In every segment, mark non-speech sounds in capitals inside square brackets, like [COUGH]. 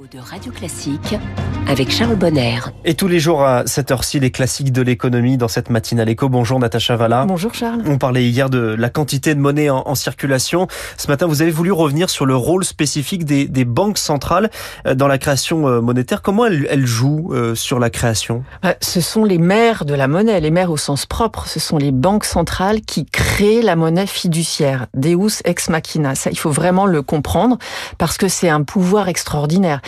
de Radio Classique avec Charles Bonner. Et tous les jours à cette heure-ci, les classiques de l'économie dans cette matinale éco. Bonjour Natacha Valla. Bonjour Charles. On parlait hier de la quantité de monnaie en, circulation. Ce matin, vous avez voulu revenir sur le rôle spécifique des, banques centrales euh, dans la création euh, monétaire. Comment elles, jouent euh, sur la création? Ce sont les maires de la monnaie, les maires au sens propre. Ce sont les banques centrales qui créent la monnaie fiduciaire. Deus ex machina. Ça, il faut vraiment le comprendre parce que c'est un pouvoir extraordinaire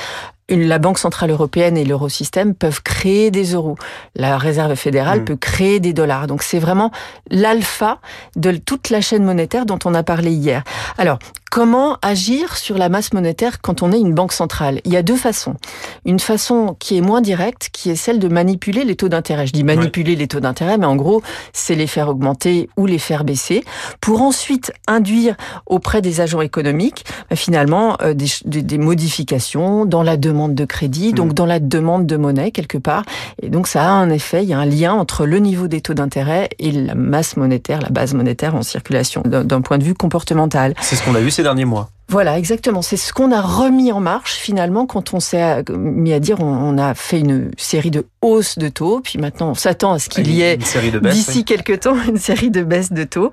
la Banque Centrale Européenne et l'Eurosystème peuvent créer des euros. La Réserve fédérale mm. peut créer des dollars. Donc c'est vraiment l'alpha de toute la chaîne monétaire dont on a parlé hier. Alors, Comment agir sur la masse monétaire quand on est une banque centrale? Il y a deux façons. Une façon qui est moins directe, qui est celle de manipuler les taux d'intérêt. Je dis manipuler les taux d'intérêt, mais en gros, c'est les faire augmenter ou les faire baisser, pour ensuite induire auprès des agents économiques, bah, finalement, euh, des, des, modifications dans la demande de crédit, donc mm. dans la demande de monnaie quelque part. Et donc ça a un effet, il y a un lien entre le niveau des taux d'intérêt et la masse monétaire, la base monétaire en circulation, d'un point de vue comportemental. C'est ce qu'on a vu, derniers mois. Voilà, exactement. C'est ce qu'on a remis en marche finalement quand on s'est mis à dire on, a fait une série de hausses de taux, puis maintenant on s'attend à ce qu'il y ait d'ici quelques temps [LAUGHS] une série de baisses de taux.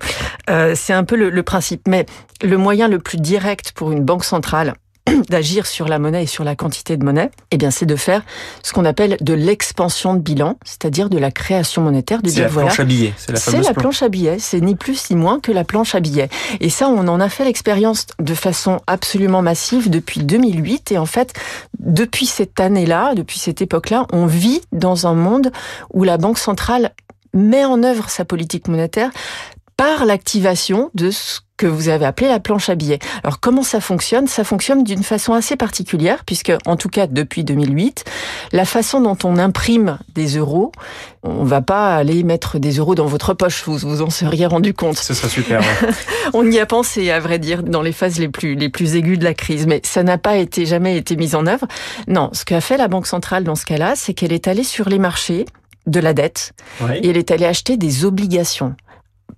Euh, c'est un peu le principe. Mais le moyen le plus direct pour une banque centrale [CLEARS THROAT] d'agir sur la monnaie et sur la quantité de monnaie, eh bien, c'est de faire ce qu'on appelle de l'expansion de bilan, c'est-à-dire de la création monétaire. De c'est la planche à billets. C'est la, planche à billets. C'est ni plus ni moins que la planche à billets. Et ça, on en a fait l'expérience de façon absolument massive depuis 2008. Et en fait, depuis cette année-là, depuis cette époque-là, on vit dans un monde où la Banque centrale met en œuvre sa politique monétaire par l'activation de ce que vous avez appelé la planche à billets. Alors comment ça fonctionne? Ça fonctionne d'une façon assez particulière puisque en tout cas depuis 2008, la façon dont on imprime des euros, on va pas aller mettre des euros dans votre poche, vous vous en seriez rendu compte. Ce serait super. [LAUGHS] on y a pensé à vrai dire dans les phases les plus les plus aiguës de la crise, mais ça n'a pas été jamais été mis en œuvre. Non, ce qu'a fait la banque centrale dans ce cas-là, c'est qu'elle est allée sur les marchés de la dette et elle est allée acheter des obligations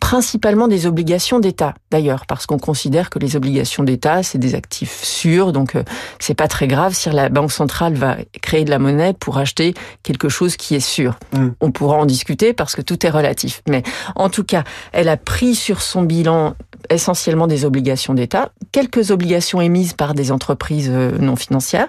principalement des obligations d'État, d'ailleurs, parce qu'on considère que les obligations d'État, c'est des actifs sûrs, donc euh, c'est pas très grave si la Banque centrale va créer de la monnaie pour acheter quelque chose qui est sûr. Mm. On pourra en discuter parce que tout est relatif. Mais en tout cas, elle a pris sur son bilan essentiellement des obligations d'État, quelques obligations émises par des entreprises euh, non financières.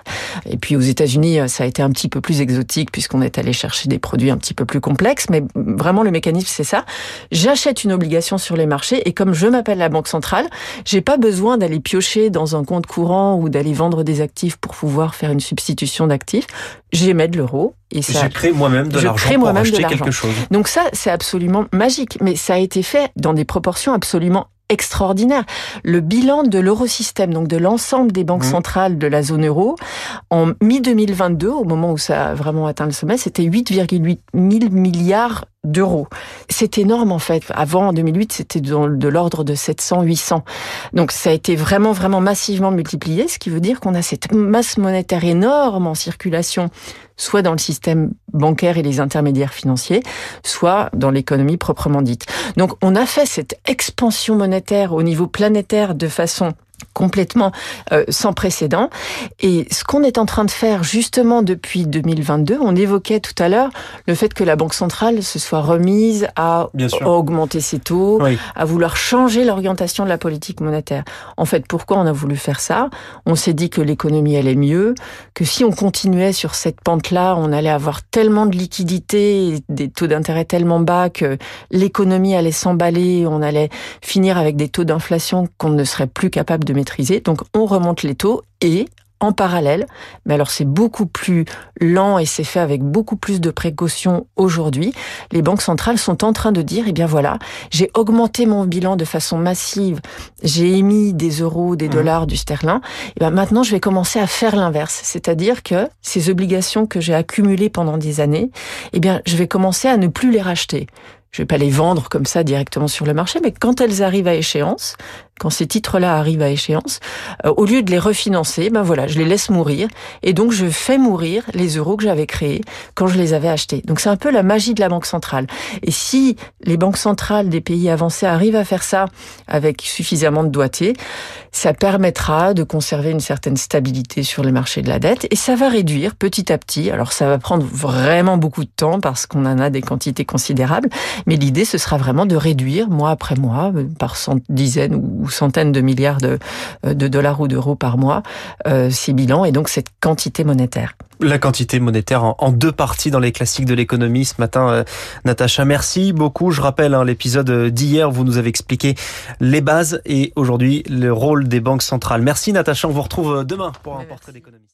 Et puis aux États-Unis, euh, ça a été un petit peu plus exotique puisqu'on est allé chercher des produits un petit peu plus complexes. Mais vraiment, le mécanisme, c'est ça. J'achète une obligation sur les marchés et comme je m'appelle la Banque centrale, j'ai pas besoin d'aller piocher dans un compte courant ou d'aller vendre des actifs pour pouvoir faire une substitution d'actifs. J'émets de l'euro et ça. Je crée moi-même de l'argent pour acheter quelque chose. Donc ça, c'est absolument magique. Mais ça a été fait dans des proportions absolument extraordinaire. Le bilan de l'eurosystème, donc de l'ensemble des banques mmh. centrales de la zone euro, en mi-2022, au moment où ça a vraiment atteint le sommet, c'était 8,8 000 milliards d'euros. C'est énorme en fait. Avant, en 2008, c'était de l'ordre de 700, 800. Donc ça a été vraiment, vraiment massivement multiplié, ce qui veut dire qu'on a cette masse monétaire énorme en circulation, soit dans le système bancaire et les intermédiaires financiers, soit dans l'économie proprement dite. Donc on a fait cette expansion monétaire au niveau planétaire de façon complètement euh, sans précédent. Et ce qu'on est en train de faire justement depuis 2022, on évoquait tout à l'heure le fait que la Banque centrale se soit remise à augmenter ses taux, à vouloir changer l'orientation de la politique monétaire. En fait, pourquoi on a voulu faire ça? On s'est dit que l'économie allait mieux, que si on continuait sur cette pente-là, on allait avoir tellement de liquidités, des taux d'intérêt tellement bas que l'économie allait s'emballer, on allait finir avec des taux d'inflation qu'on ne serait plus capable de maîtriser. Donc on remonte les taux et en parallèle, mais alors c'est beaucoup plus lent et c'est fait avec beaucoup plus de précautions aujourd'hui. Les banques centrales sont en train de dire, eh bien voilà, j'ai augmenté mon bilan de façon massive, j'ai émis des euros, des mmh. dollars, du sterling, et eh bien maintenant je vais commencer à faire l'inverse, c'est-à-dire que ces obligations que j'ai accumulées pendant des années, eh bien je vais commencer à ne plus les racheter je vais pas les vendre comme ça directement sur le marché, mais quand elles arrivent à échéance, quand ces titres-là arrivent à échéance, euh, au lieu de les refinancer, ben voilà, je les laisse mourir et donc je fais mourir les euros que j'avais créés quand je les avais achetés. Donc c'est un peu la magie de la banque centrale. Et si les banques centrales des pays avancés arrivent à faire ça avec suffisamment de doigté, ça permettra de conserver une certaine stabilité sur les marchés de la dette et ça va réduire petit à petit. Alors ça va prendre vraiment beaucoup de temps parce qu'on en a des quantités considérables, mais l'idée ce sera vraiment de réduire mois après mois euh, par dizaines ou centaines de milliards de, euh, de dollars ou d'euros par mois euh, ces bilans et donc cette quantité monétaire. La quantité monétaire en, deux parties dans les classiques de l'économie ce matin. Euh, Natacha, merci beaucoup. Je rappelle hein, l'épisode d'hier, vous nous avez expliqué les bases et aujourd'hui le rôle des banques centrales. Merci Natacha, on vous retrouve demain pour un portrait d'économie.